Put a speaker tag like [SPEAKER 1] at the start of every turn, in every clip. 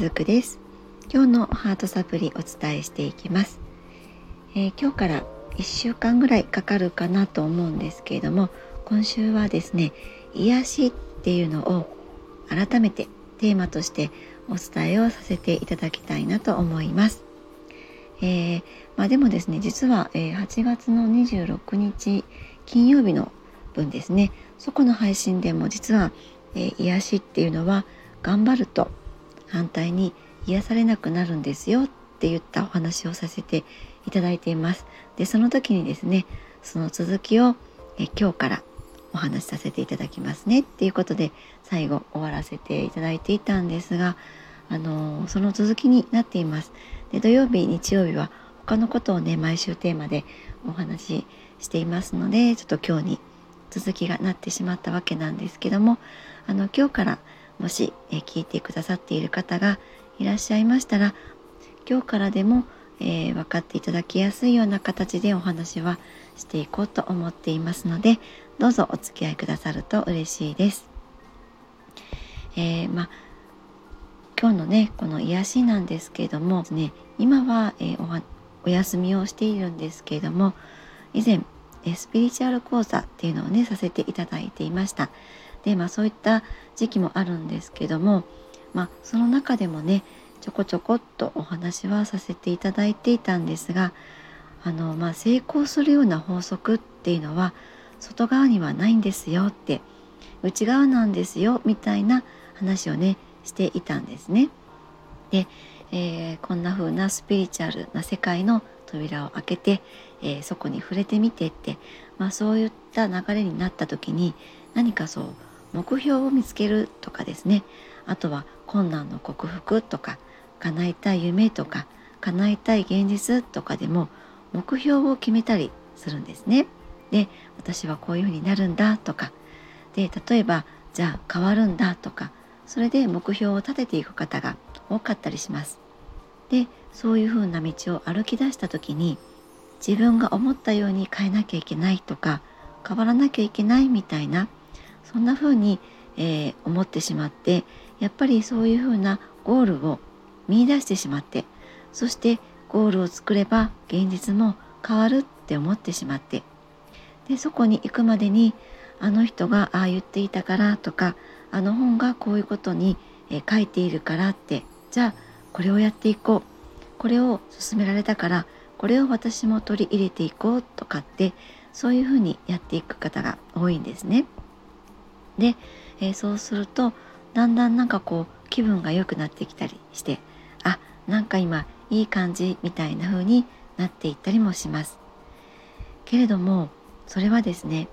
[SPEAKER 1] ずくです。今日のハートサプリお伝えしていきます、えー、今日から1週間ぐらいかかるかなと思うんですけれども今週はですね癒しっていうのを改めてテーマとしてお伝えをさせていただきたいなと思います、えー、まあ、でもですね実は、え8月の26日金曜日の分ですね。そこの配信でも実は、えー、癒しっていうのは頑張ると反対に癒されなくなるんですよって言ったお話をさせていただいています。でその時にですねその続きをえ今日からお話しさせていただきますねっていうことで最後終わらせていただいていたんですがあのその続きになっています。で土曜日日曜日は他のことをね毎週テーマでお話ししていますのでちょっと今日に続きがなってしまったわけなんですけどもあの今日からもし、え聞いてくださっている方がいらっしゃいましたら今日からでも、えー、分かっていただきやすいような形でお話はしていこうと思っていますのでどうぞお付き合いくださると嬉しいです。えー、ま今日のねこの癒しなんですけれども、ね、今は、えー、お休みをしているんですけれども以前えスピリチュアル講座っていうのをねさせていただいていました。でまあそういった時期もあるんですけども、まあ、その中でもねちょこちょこっとお話はさせていただいていたんですがあの、まあ、成功するような法則っていうのは外側にはないんですよって内側なんですよみたいな話をねしていたんですね。で、えー、こんな風なスピリチュアルな世界の扉を開けて、えー、そこに触れてみてって、まあ、そういった流れになった時に何かそう目標を見つけるとかですねあとは困難の克服とか叶えたい夢とか叶えたい現実とかでも目標を決めたりするんですね。で私はこういうふうになるんだとかで例えばじゃあ変わるんだとかそれで目標を立てていく方が多かったりします。でそういうふうな道を歩き出した時に自分が思ったように変えなきゃいけないとか変わらなきゃいけないみたいなそんな風に、えー、思ってしまってやっぱりそういう風なゴールを見いだしてしまってそしてゴールを作れば現実も変わるって思ってしまってでそこに行くまでにあの人がああ言っていたからとかあの本がこういうことに、えー、書いているからってじゃあこれをやっていこうこれを勧められたからこれを私も取り入れていこうとかってそういうふうにやっていく方が多いんですね。で、えー、そうするとだんだんなんかこう気分が良くなってきたりしてあなんか今いい感じみたいな風になっていったりもします。けれどもそれはですね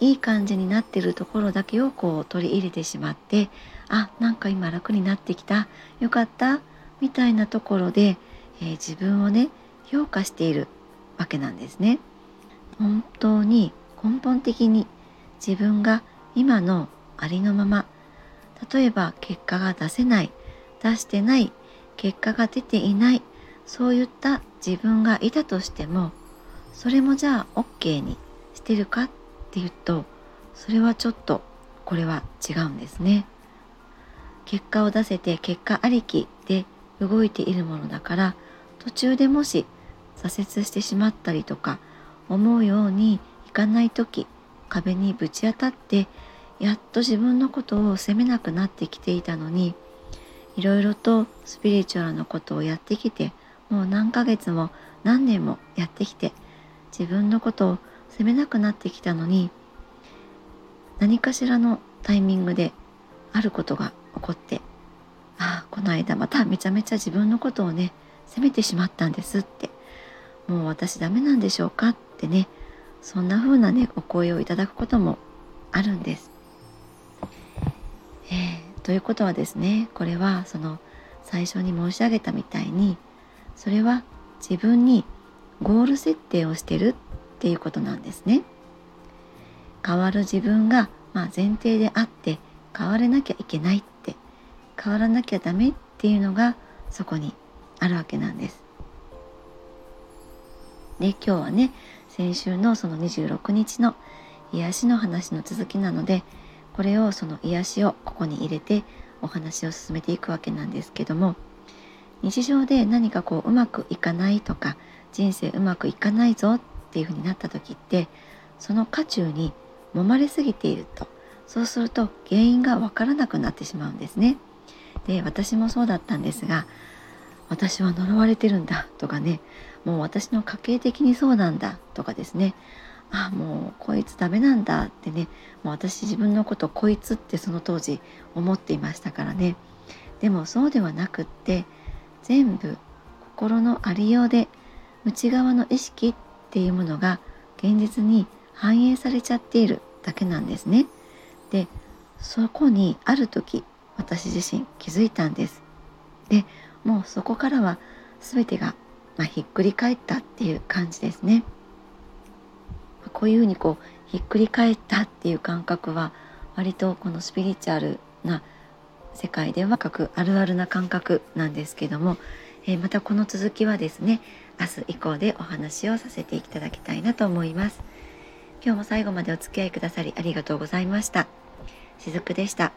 [SPEAKER 1] いい感じになってるところだけをこう取り入れてしまってあなんか今楽になってきたよかったみたいなところで、えー、自分をね評価しているわけなんですね。本当に根本的に自分が今のありのまま。例えば結果が出せない。出してない。結果が出ていない。そういった自分がいたとしてもそれもじゃあ OK にしてるかっていうとそれはちょっとこれは違うんですね。結果を出せて結果ありきで動いているものだから途中でもし挫折してしまったりとか思うようにいかない時壁にぶち当たってやっと自分のことを責めなくなってきていたのにいろいろとスピリチュアルなことをやってきてもう何ヶ月も何年もやってきて自分のことを責めなくなってきたのに何かしらのタイミングであることが起こってああこの間まためちゃめちゃ自分のことをね責めてしまったんですってもう私ダメなんでしょうかってねそんな風なねお声をいただくこともあるんです。えー、ということはですねこれはその最初に申し上げたみたいにそれは自分にゴール設定をしてるっていうことなんですね。変わる自分が、まあ、前提であって変われなきゃいけないって変わらなきゃダメっていうのがそこにあるわけなんです。で今日はね先週のその26日の癒しの話の続きなのでこれをその癒しをここに入れてお話を進めていくわけなんですけども日常で何かこううまくいかないとか人生うまくいかないぞっていうふうになった時ってその渦中に揉まれすぎているとそうすると原因がわからなくなってしまうんですね。で私もそうだったんですが私は呪われてるんだとかねもう私の家系的にそうなんだとかですねあもうこいつダメなんだってねもう私自分のことこいつってその当時思っていましたからねでもそうではなくって全部心のありようで内側の意識っていうものが現実に反映されちゃっているだけなんですね。でそこにある時私自身気づいたんです。でもうそこからは全てが、まあ、ひっくり返ったっていう感じですね。こういうふうにこうひっくり返ったっていう感覚は割とこのスピリチュアルな世界では各あるあるな感覚なんですけども、えー、またこの続きはですね明日以降でお話をさせていただきたいなと思います。今日も最後までお付き合いくださりありがとうございました。しずくでした。